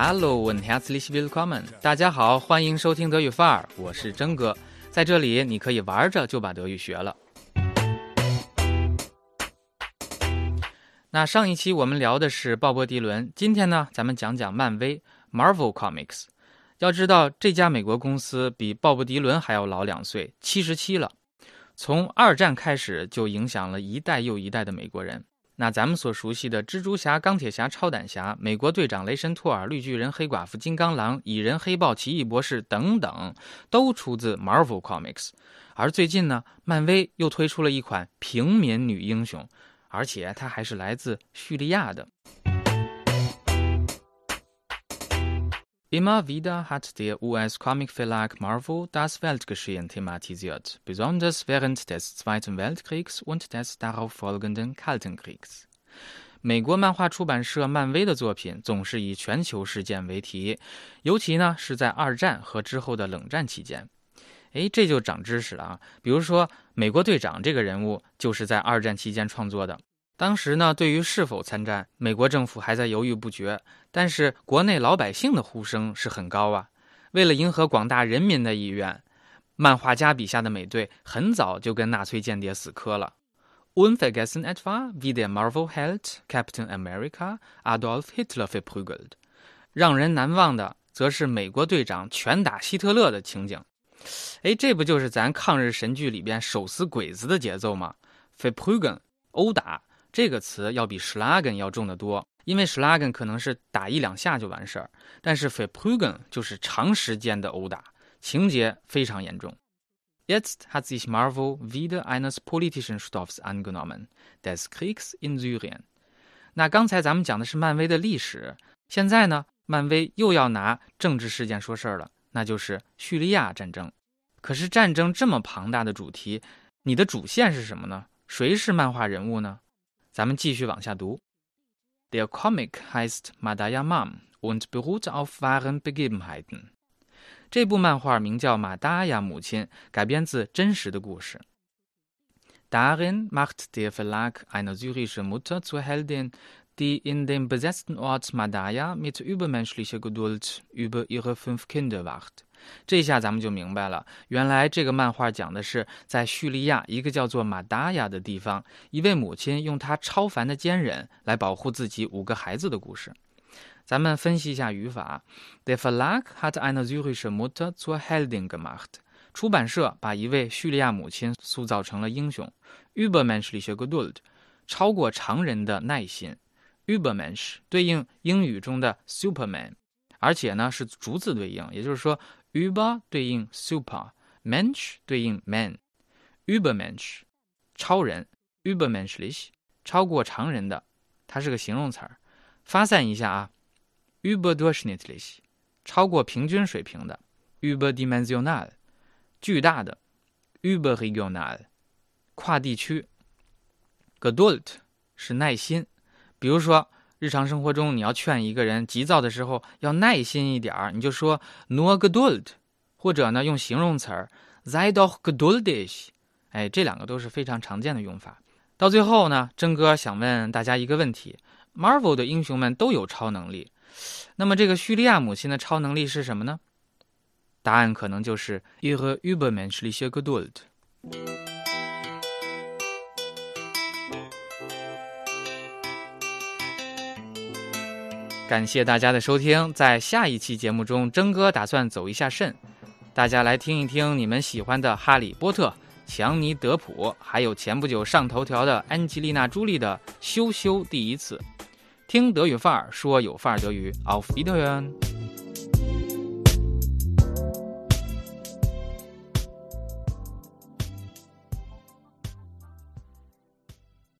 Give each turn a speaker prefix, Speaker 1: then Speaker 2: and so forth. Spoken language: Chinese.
Speaker 1: Hello and herzlich willkommen，大家好，欢迎收听德语范儿，我是真哥，在这里你可以玩着就把德语学了。那上一期我们聊的是鲍勃迪伦，今天呢，咱们讲讲漫威 Marvel Comics。要知道，这家美国公司比鲍勃迪伦还要老两岁，七十七了。从二战开始就影响了一代又一代的美国人。那咱们所熟悉的蜘蛛侠、钢铁侠、超胆侠、美国队长、雷神托尔、绿巨人、黑寡妇、金刚狼、蚁人、黑豹、奇异博士等等，都出自 Marvel Comics。而最近呢，漫威又推出了一款平民女英雄，而且她还是来自叙利亚的。Immer wieder hat der US-Comic-Verlag Marvel das Weltgeschehen thematisiert, besonders während des Zweiten Weltkriegs und des darauffolgenden Kalten Kriegs. 美国漫画出版社漫威的作品总是以全球事件为题，尤其呢是在二战和之后的冷战期间。哎，这就长知识了啊！比如说，美国队长这个人物就是在二战期间创作的。 当时呢，对于是否参战，美国政府还在犹豫不决。但是国内老百姓的呼声是很高啊。为了迎合广大人民的意愿，漫画家笔下的美队很早就跟纳粹间谍死磕了。Unvergessen etwa wie der Marvel-Held Captain America Adolf Hitler verprügelt。让人难忘的，则是美国队长拳打希特勒的情景。哎，这不就是咱抗日神剧里边手撕鬼子的节奏吗？Verprügeln，殴打。这个词要比 schlagen 要重得多，因为 schlagen 可能是打一两下就完事儿，但是 verprügeln 就是长时间的殴打，情节非常严重。Jetzt hat sich Marvel wieder eines politischen Stoffs angenommen, des Kriegs in Syrien。那刚才咱们讲的是漫威的历史，现在呢，漫威又要拿政治事件说事儿了，那就是叙利亚战争。可是战争这么庞大的主题，你的主线是什么呢？谁是漫画人物呢？咱们继续往下读。Der Comic heißt Madaya Mom und beruht auf wahren Begebenheiten。这部漫画名叫《马达亚母亲》，改编自真实的故事。Darin macht der Verlag eine syrische Mutter zur Heldin, die in dem besetzten Ort Madaya mit übermenschlicher Geduld über ihre fünf Kinder wacht. 这下咱们就明白了，原来这个漫画讲的是在叙利亚一个叫做马达亚的地方，一位母亲用她超凡的坚韧来保护自己五个孩子的故事。咱们分析一下语法：Der Verlag hat eine syrische Mutter zur Heldin gemacht。出版社把一位叙利亚母亲塑造成了英雄。Übermenschliche Geduld，超过常人的耐心。 Übermensch 对应英语中的 Superman，而且呢是逐字对应，也就是说。über 对应 super，mensch 对应 man，übermensch 超人，übermenschlich 超过常人的，它是个形容词儿。发散一下啊，überdurchschnittlich 超过平均水平的，überdimensional 巨大的，überregional 跨地区，Geduld 是耐心，比如说。日常生活中，你要劝一个人急躁的时候要耐心一点儿，你就说 nur Geduld，或者呢用形容词儿 sei doch geduldig。哎，这两个都是非常常见的用法。到最后呢，真哥想问大家一个问题：Marvel 的英雄们都有超能力，那么这个叙利亚母亲的超能力是什么呢？答案可能就是 ihre übermenschliche Geduld。感谢大家的收听，在下一期节目中，征哥打算走一下肾，大家来听一听你们喜欢的《哈利波特》、强尼德普，还有前不久上头条的安吉丽娜朱莉的羞羞第一次，听德语范儿说有范儿德语，auf wiedersehen。